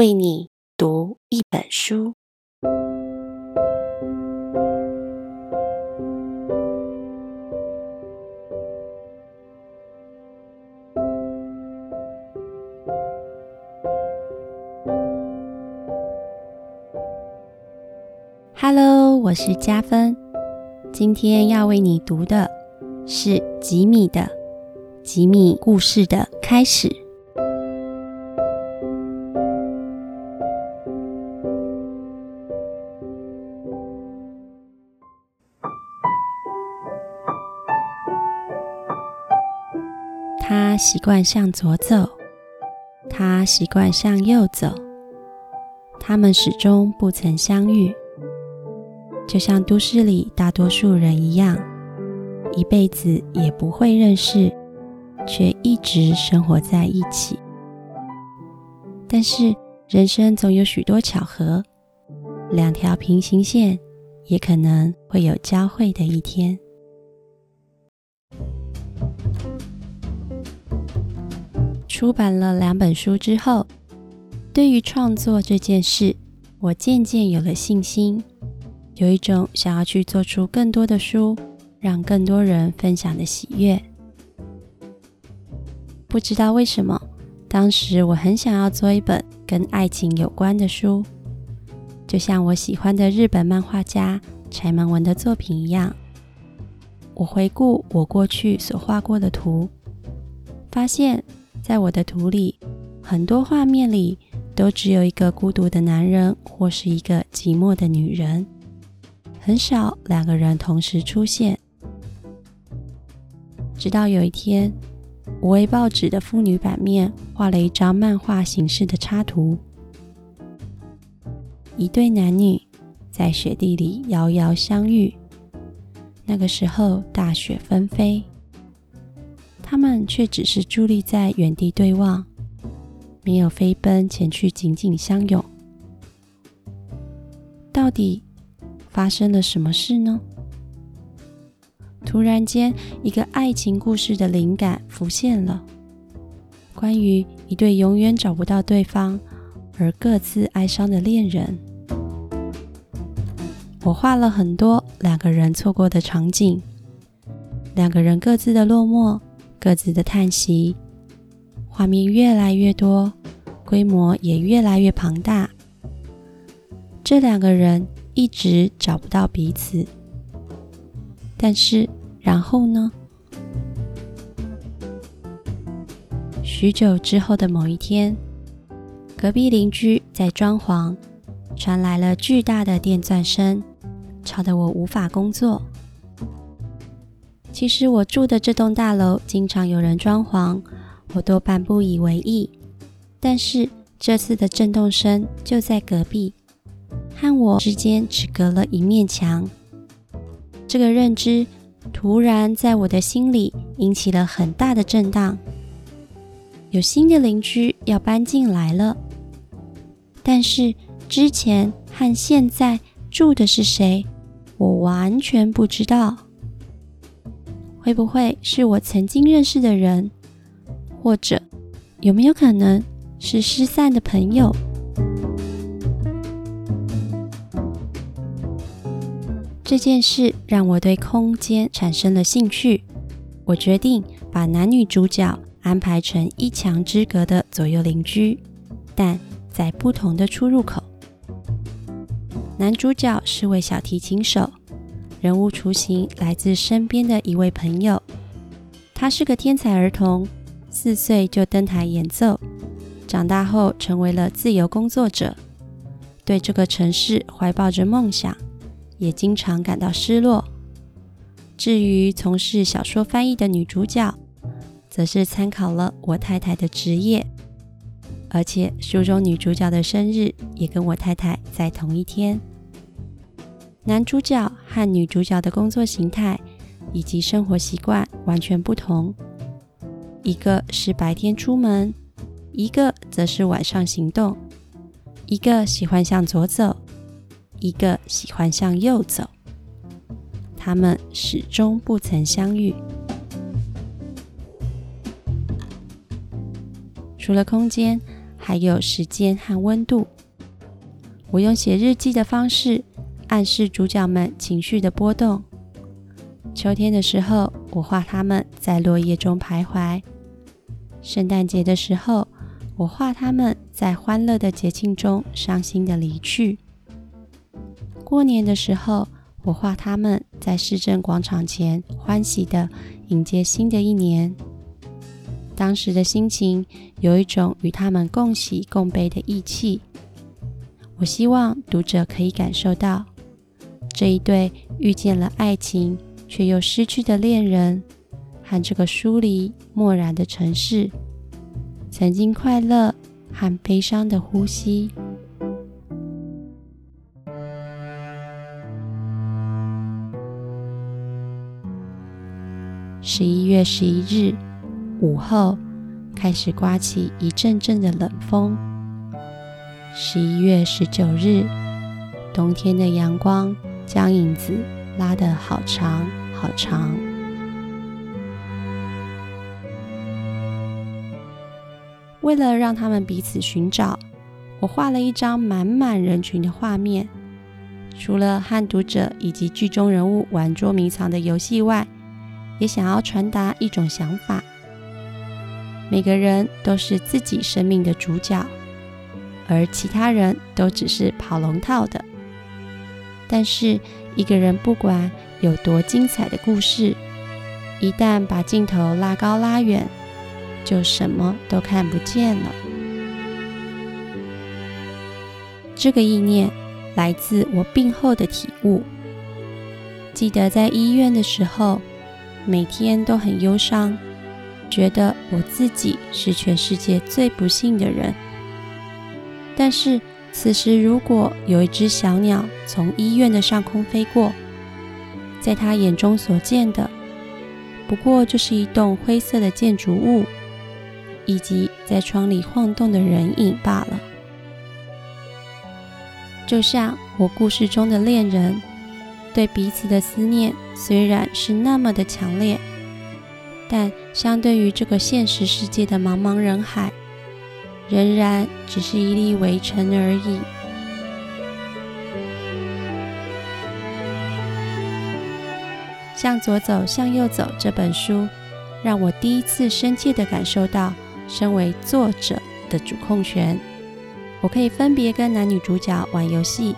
为你读一本书。Hello，我是佳芬，今天要为你读的是吉米的《吉米故事的开始》。习惯向左走，他习惯向右走，他们始终不曾相遇，就像都市里大多数人一样，一辈子也不会认识，却一直生活在一起。但是人生总有许多巧合，两条平行线也可能会有交汇的一天。出版了两本书之后，对于创作这件事，我渐渐有了信心，有一种想要去做出更多的书，让更多人分享的喜悦。不知道为什么，当时我很想要做一本跟爱情有关的书，就像我喜欢的日本漫画家柴门文的作品一样。我回顾我过去所画过的图，发现。在我的图里，很多画面里都只有一个孤独的男人或是一个寂寞的女人，很少两个人同时出现。直到有一天，我为报纸的妇女版面画了一张漫画形式的插图，一对男女在雪地里遥遥相遇，那个时候大雪纷飞。他们却只是伫立在原地对望，没有飞奔前去紧紧相拥。到底发生了什么事呢？突然间，一个爱情故事的灵感浮现了，关于一对永远找不到对方而各自哀伤的恋人。我画了很多两个人错过的场景，两个人各自的落寞。各自的叹息，画面越来越多，规模也越来越庞大。这两个人一直找不到彼此，但是然后呢？许久之后的某一天，隔壁邻居在装潢，传来了巨大的电钻声，吵得我无法工作。其实我住的这栋大楼经常有人装潢，我多半不以为意。但是这次的震动声就在隔壁，和我之间只隔了一面墙。这个认知突然在我的心里引起了很大的震荡。有新的邻居要搬进来了，但是之前和现在住的是谁，我完全不知道。会不会是我曾经认识的人，或者有没有可能是失散的朋友？这件事让我对空间产生了兴趣。我决定把男女主角安排成一墙之隔的左右邻居，但在不同的出入口。男主角是位小提琴手。人物雏形来自身边的一位朋友，他是个天才儿童，四岁就登台演奏，长大后成为了自由工作者，对这个城市怀抱着梦想，也经常感到失落。至于从事小说翻译的女主角，则是参考了我太太的职业，而且书中女主角的生日也跟我太太在同一天。男主角和女主角的工作形态以及生活习惯完全不同，一个是白天出门，一个则是晚上行动；一个喜欢向左走，一个喜欢向右走。他们始终不曾相遇。除了空间，还有时间和温度。我用写日记的方式暗示主角们情绪的波动。秋天的时候，我画他们在落叶中徘徊；圣诞节的时候，我画他们在欢乐的节庆中伤心的离去；过年的时候，我画他们在市政广场前欢喜的迎接新的一年。当时的心情有一种与他们共喜共悲的义气。我希望读者可以感受到这一对遇见了爱情却又失去的恋人，和这个疏离漠然的城市，曾经快乐和悲伤的呼吸。十一月十一日午后，开始刮起一阵阵的冷风。十一月十九日，冬天的阳光将影子拉得好长好长。为了让他们彼此寻找，我画了一张满满人群的画面。除了和读者以及剧中人物玩捉迷藏的游戏外，也想要传达一种想法：每个人都是自己生命的主角。而其他人都只是跑龙套的。但是，一个人不管有多精彩的故事，一旦把镜头拉高拉远，就什么都看不见了。这个意念来自我病后的体悟。记得在医院的时候，每天都很忧伤，觉得我自己是全世界最不幸的人。但是，此时如果有一只小鸟从医院的上空飞过，在他眼中所见的，不过就是一栋灰色的建筑物，以及在窗里晃动的人影罢了。就像我故事中的恋人，对彼此的思念虽然是那么的强烈，但相对于这个现实世界的茫茫人海，仍然只是一粒微尘而已。向左走，向右走这本书，让我第一次深切地感受到身为作者的主控权。我可以分别跟男女主角玩游戏。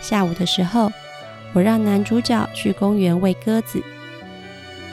下午的时候，我让男主角去公园喂鸽子，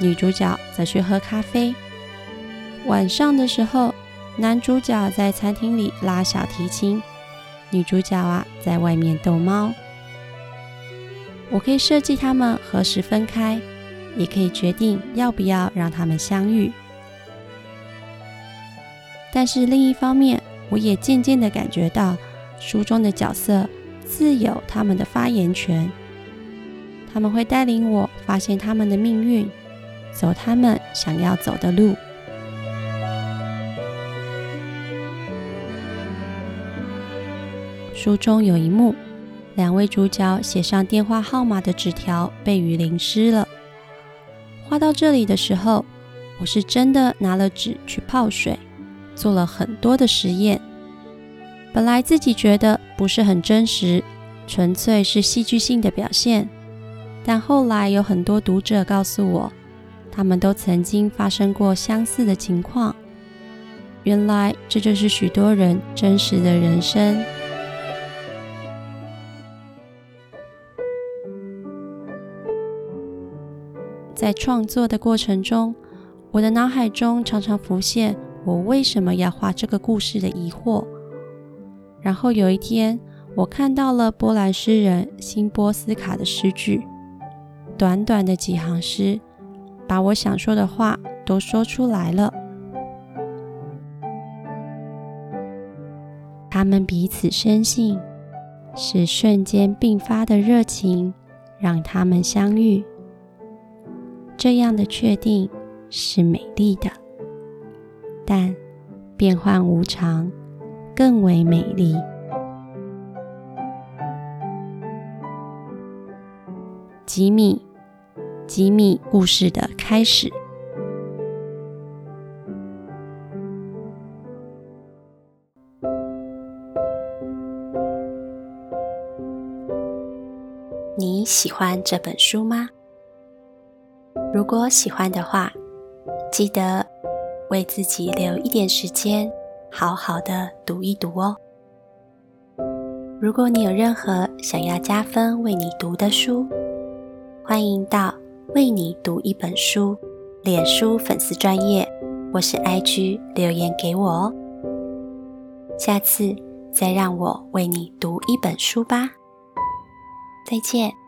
女主角则去喝咖啡。晚上的时候，男主角在餐厅里拉小提琴，女主角啊在外面逗猫。我可以设计他们何时分开，也可以决定要不要让他们相遇。但是另一方面，我也渐渐地感觉到书中的角色自有他们的发言权，他们会带领我发现他们的命运，走他们想要走的路。书中有一幕，两位主角写上电话号码的纸条被雨淋湿了。画到这里的时候，我是真的拿了纸去泡水，做了很多的实验。本来自己觉得不是很真实，纯粹是戏剧性的表现，但后来有很多读者告诉我，他们都曾经发生过相似的情况。原来这就是许多人真实的人生。在创作的过程中，我的脑海中常常浮现我为什么要画这个故事的疑惑。然后有一天，我看到了波兰诗人辛波斯卡的诗句，短短的几行诗，把我想说的话都说出来了。他们彼此深信，是瞬间迸发的热情让他们相遇。这样的确定是美丽的。但变幻无常更为美丽。吉米吉米故事的开始。你喜欢这本书吗？如果喜欢的话，记得为自己留一点时间，好好的读一读哦。如果你有任何想要加分为你读的书，欢迎到为你读一本书脸书粉丝专页或是 IG 留言给我哦。下次再让我为你读一本书吧。再见。